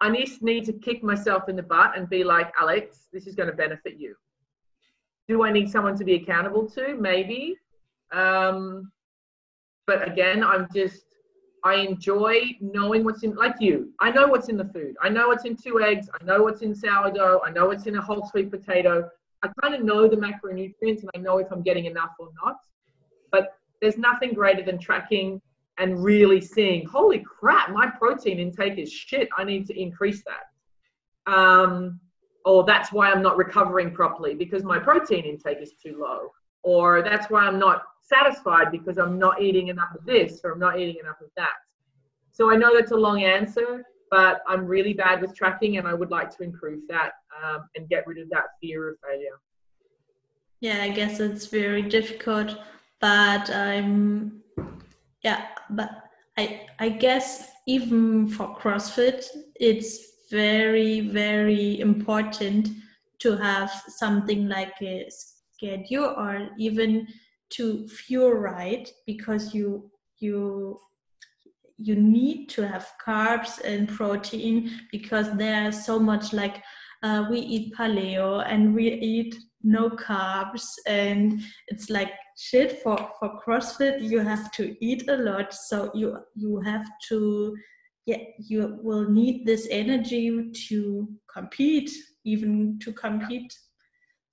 I just need to kick myself in the butt and be like, Alex, this is going to benefit you. Do I need someone to be accountable to? Maybe. Um, but again, I'm just, I enjoy knowing what's in, like you, I know what's in the food. I know what's in two eggs. I know what's in sourdough. I know what's in a whole sweet potato. I kind of know the macronutrients and I know if I'm getting enough or not. But there's nothing greater than tracking and really seeing, holy crap, my protein intake is shit. I need to increase that. Um, or that's why I'm not recovering properly because my protein intake is too low. Or that's why I'm not satisfied because I'm not eating enough of this or I'm not eating enough of that. So I know that's a long answer, but I'm really bad with tracking and I would like to improve that um, and get rid of that fear of failure. Yeah, I guess it's very difficult, but I'm, yeah, but I, I guess even for CrossFit, it's very, very important to have something like a schedule or even to fuel right because you you you need to have carbs and protein because there's so much like uh, we eat paleo and we eat no carbs and it's like shit for for crossfit. You have to eat a lot. So you you have to yeah you will need this energy to compete even to compete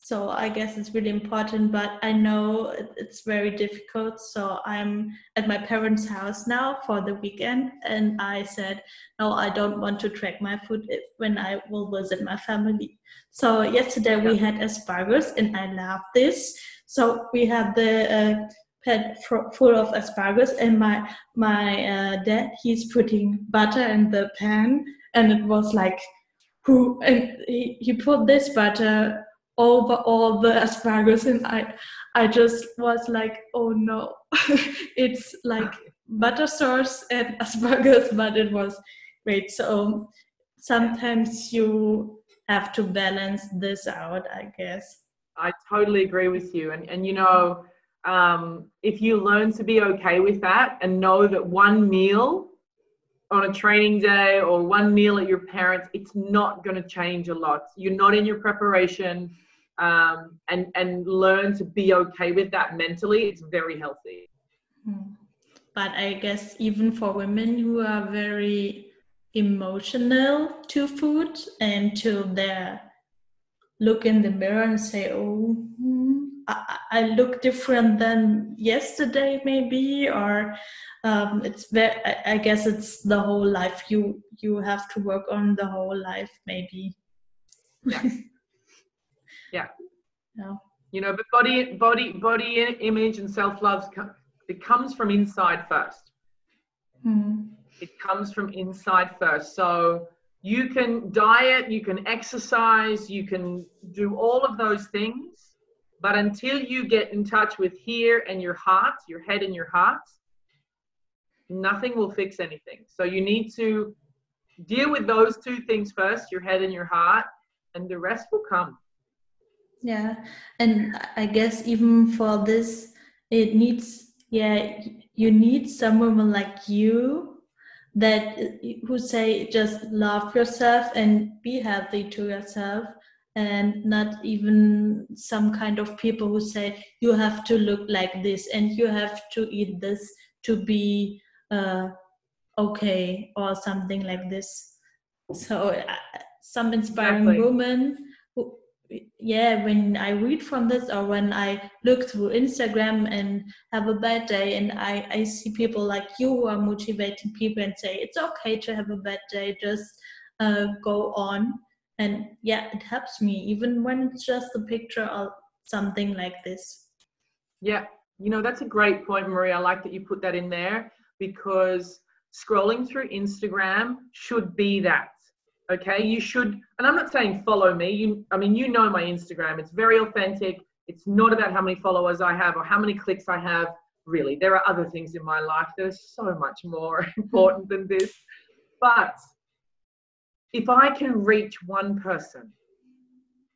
so i guess it's really important but i know it's very difficult. So i'm at my parents house now for the weekend and i said no i don't want to track my food when i will visit my family. So yesterday we had asparagus and i love this. So we have the uh, pan full of asparagus and my my uh, dad he's putting butter in the pan and it was like who and he, he put this butter over all the asparagus and i i just was like oh no. It's like butter sauce and asparagus but it was great. So sometimes you have to balance this out i guess. I totally agree with you. And and you know um, if you learn to be okay with that and know that one meal on a training day or one meal at your parents it's not going to change a lot. You're not in your preparation um, and and learn to be okay with that mentally it's very healthy. Hmm. but i guess even for women who are very emotional to food and to their look in the mirror and say oh hmm, I, I, look different than yesterday maybe or um, it's very I, guess it's the whole life. You you have to work on the whole life maybe. Yeah yeah. You know but body body body image and self-love it comes from inside first. Mm. it comes from inside first. So you can diet you can exercise you can do all of those things but until you get in touch with here and your heart your head and your heart nothing will fix anything. So you need to deal with those two things first your head and your heart and the rest will come yeah and i guess even for this it needs yeah you need someone like you that who say just love yourself and be healthy to yourself and not even some kind of people who say you have to look like this and you have to eat this to be uh, okay or something like this so uh, some inspiring exactly. women yeah when i read from this or when i look through instagram and have a bad day and i i see people like you who are motivating people and say it's okay to have a bad day just uh, go on. And yeah it helps me even when it's just a picture or something like this. Yeah you know that's a great point maria. I like that you put that in there because scrolling through instagram should be that okay? You should and i'm not saying follow me. You i mean you know my instagram. It's very authentic. It's not about how many followers i have or how many clicks i have really. There are other things in my life that are so much more important than this. But if i can reach one person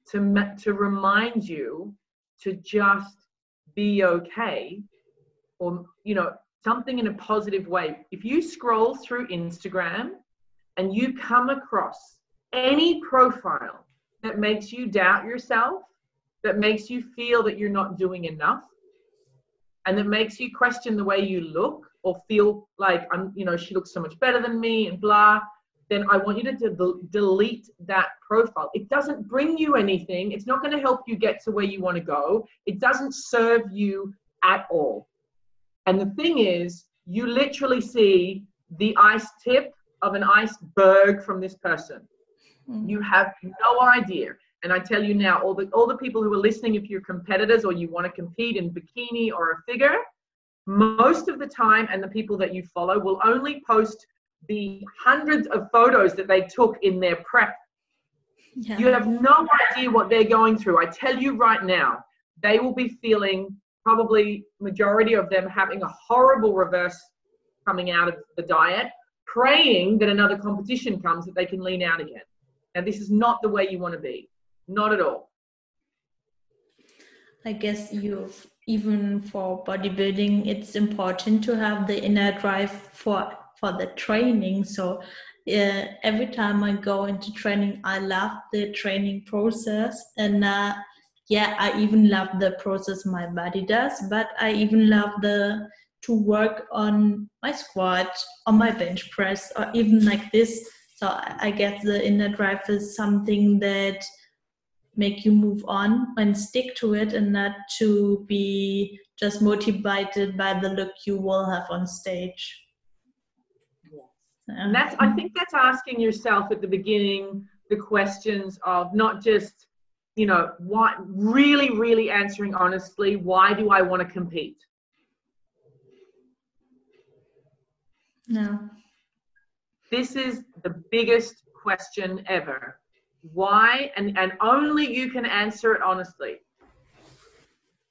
to to remind you to just be okay or you know something in a positive way if you scroll through instagram and you come across any profile that makes you doubt yourself, that makes you feel that you're not doing enough, and that makes you question the way you look or feel like I'm, you know, she looks so much better than me and blah, then I want you to de- delete that profile. It doesn't bring you anything. It's not going to help you get to where you want to go. It doesn't serve you at all. And the thing is, you literally see the ice tip of an iceberg from this person. Mm. You have no idea. And I tell you now, all the all the people who are listening, if you're competitors or you want to compete in bikini or a figure, most of the time, and the people that you follow will only post the hundreds of photos that they took in their prep. Yeah. You have no idea what they're going through. I tell you right now, they will be feeling probably majority of them having a horrible reverse coming out of the diet praying that another competition comes that they can lean out again. And this is not the way you want to be, not at all. I guess you've even for bodybuilding, it's important to have the inner drive for for the training. So uh, every time I go into training, I love the training process, and uh, yeah, I even love the process my body does. But I even love the to work on my squat, on my bench press, or even like this. So I guess the inner drive is something that make you move on and stick to it and not to be just motivated by the look you will have on stage. Yes. And that's I think that's asking yourself at the beginning the questions of not just, you know, what really, really answering honestly, why do I want to compete? No. This is the biggest question ever. Why? And, and only you can answer it honestly.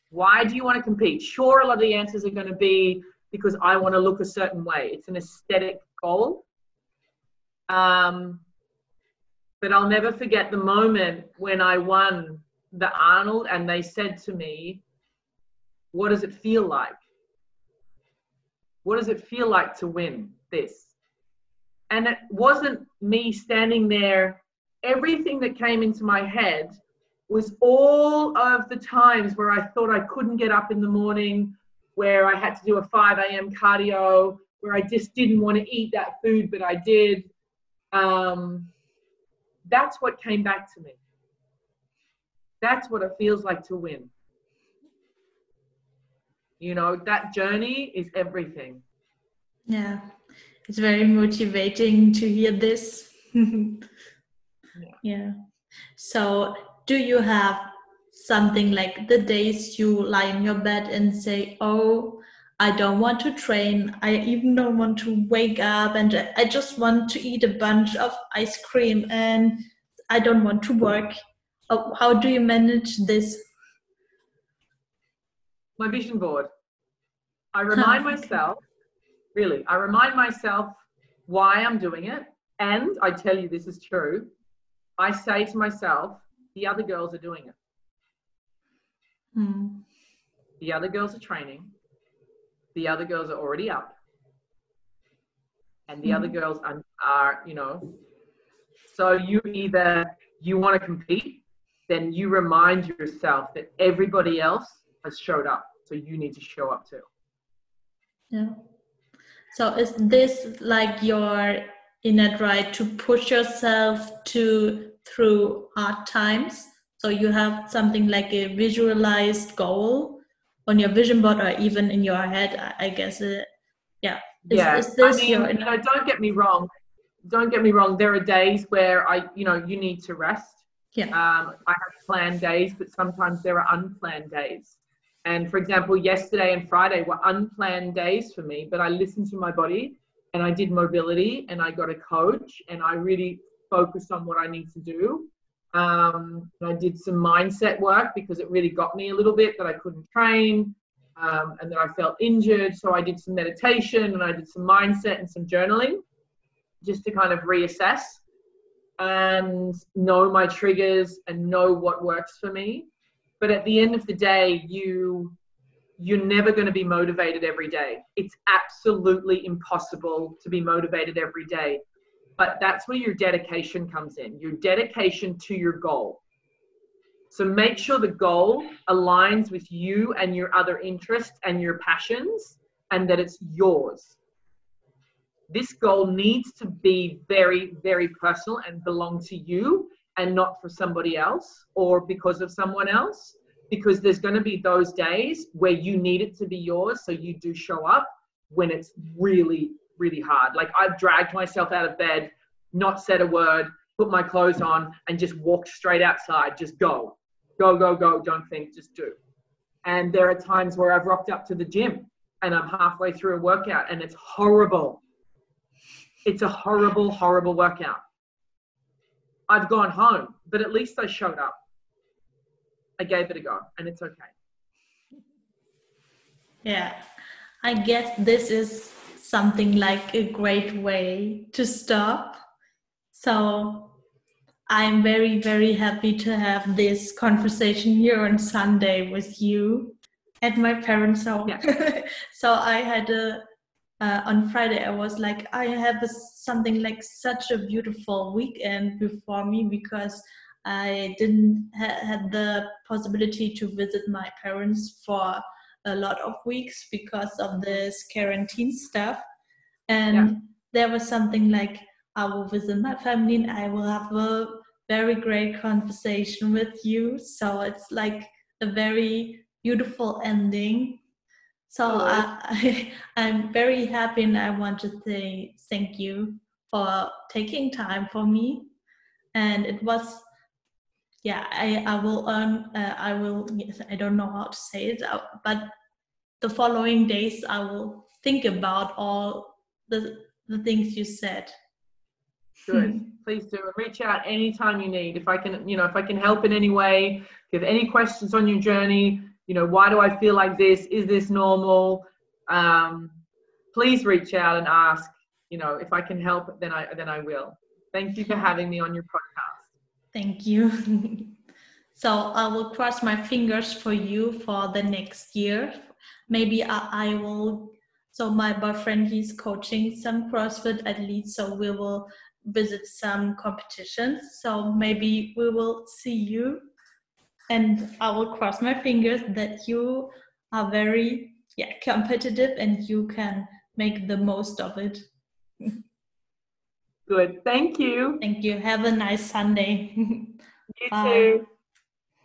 Why do you want to compete? Sure, a lot of the answers are going to be because I want to look a certain way. It's an aesthetic goal. Um, but I'll never forget the moment when I won the Arnold and they said to me, What does it feel like? What does it feel like to win this? And it wasn't me standing there. Everything that came into my head was all of the times where I thought I couldn't get up in the morning, where I had to do a 5 a.m. cardio, where I just didn't want to eat that food, but I did. Um, that's what came back to me. That's what it feels like to win. You know, that journey is everything. Yeah, it's very motivating to hear this. yeah. yeah. So, do you have something like the days you lie in your bed and say, Oh, I don't want to train. I even don't want to wake up and I just want to eat a bunch of ice cream and I don't want to work. Oh, how do you manage this? My vision board. I remind myself, really, I remind myself why I'm doing it. And I tell you, this is true. I say to myself, the other girls are doing it. Hmm. The other girls are training. The other girls are already up. And the hmm. other girls are, are, you know, so you either you want to compete, then you remind yourself that everybody else has showed up. So you need to show up too. Yeah. So is this like your inner drive to push yourself to through hard times? So you have something like a visualized goal on your vision board or even in your head, I guess. Uh, yeah. Is, yeah. Is this I mean, your, you know, don't get me wrong. Don't get me wrong. There are days where I, you know, you need to rest. Yeah. Um, I have planned days, but sometimes there are unplanned days. And for example, yesterday and Friday were unplanned days for me, but I listened to my body and I did mobility and I got a coach and I really focused on what I need to do. Um, I did some mindset work because it really got me a little bit that I couldn't train um, and that I felt injured. So I did some meditation and I did some mindset and some journaling just to kind of reassess and know my triggers and know what works for me but at the end of the day you you're never going to be motivated every day. It's absolutely impossible to be motivated every day. But that's where your dedication comes in your dedication to your goal. So make sure the goal aligns with you and your other interests and your passions and that it's yours. This goal needs to be very very personal and belong to you and not for somebody else or because of someone else. Because there's going to be those days where you need it to be yours so you do show up when it's really really hard. Like i've dragged myself out of bed not said a word put my clothes on and just walked straight outside. Just go. Go go go. Don't think. Just do. And there are times where i've rocked up to the gym and i'm halfway through a workout and it's horrible. It's a horrible horrible workout I've gone home, but at least I showed up. I gave it a go, and it's okay. Yeah, I guess this is something like a great way to stop. So I'm very, very happy to have this conversation here on Sunday with you at my parents' home. Yeah. so I had a uh, on Friday, I was like, I have a, something like such a beautiful weekend before me because I didn't ha- had the possibility to visit my parents for a lot of weeks because of this quarantine stuff, and yeah. there was something like I will visit my family and I will have a very great conversation with you. So it's like a very beautiful ending so I, I'm very happy and I want to say thank you for taking time for me. And it was, yeah, I, I will earn, uh, I will, I don't know how to say it, uh, but the following days I will think about all the, the things you said. Good. Please do. Reach out anytime you need. If I can, you know, if I can help in any way, if you have any questions on your journey, you know why do i feel like this? Is this normal? Um, please reach out and ask you know if i can help then i then i will. Thank you for having me on your podcast. Thank you. So i will cross my fingers for you for the next year. Maybe I, I will so my boyfriend he's coaching some crossfit athletes so we will visit some competitions. So maybe we will see you and I will cross my fingers that you are very yeah competitive and you can make the most of it. Good. Thank you. Thank you. Have a nice Sunday. you too.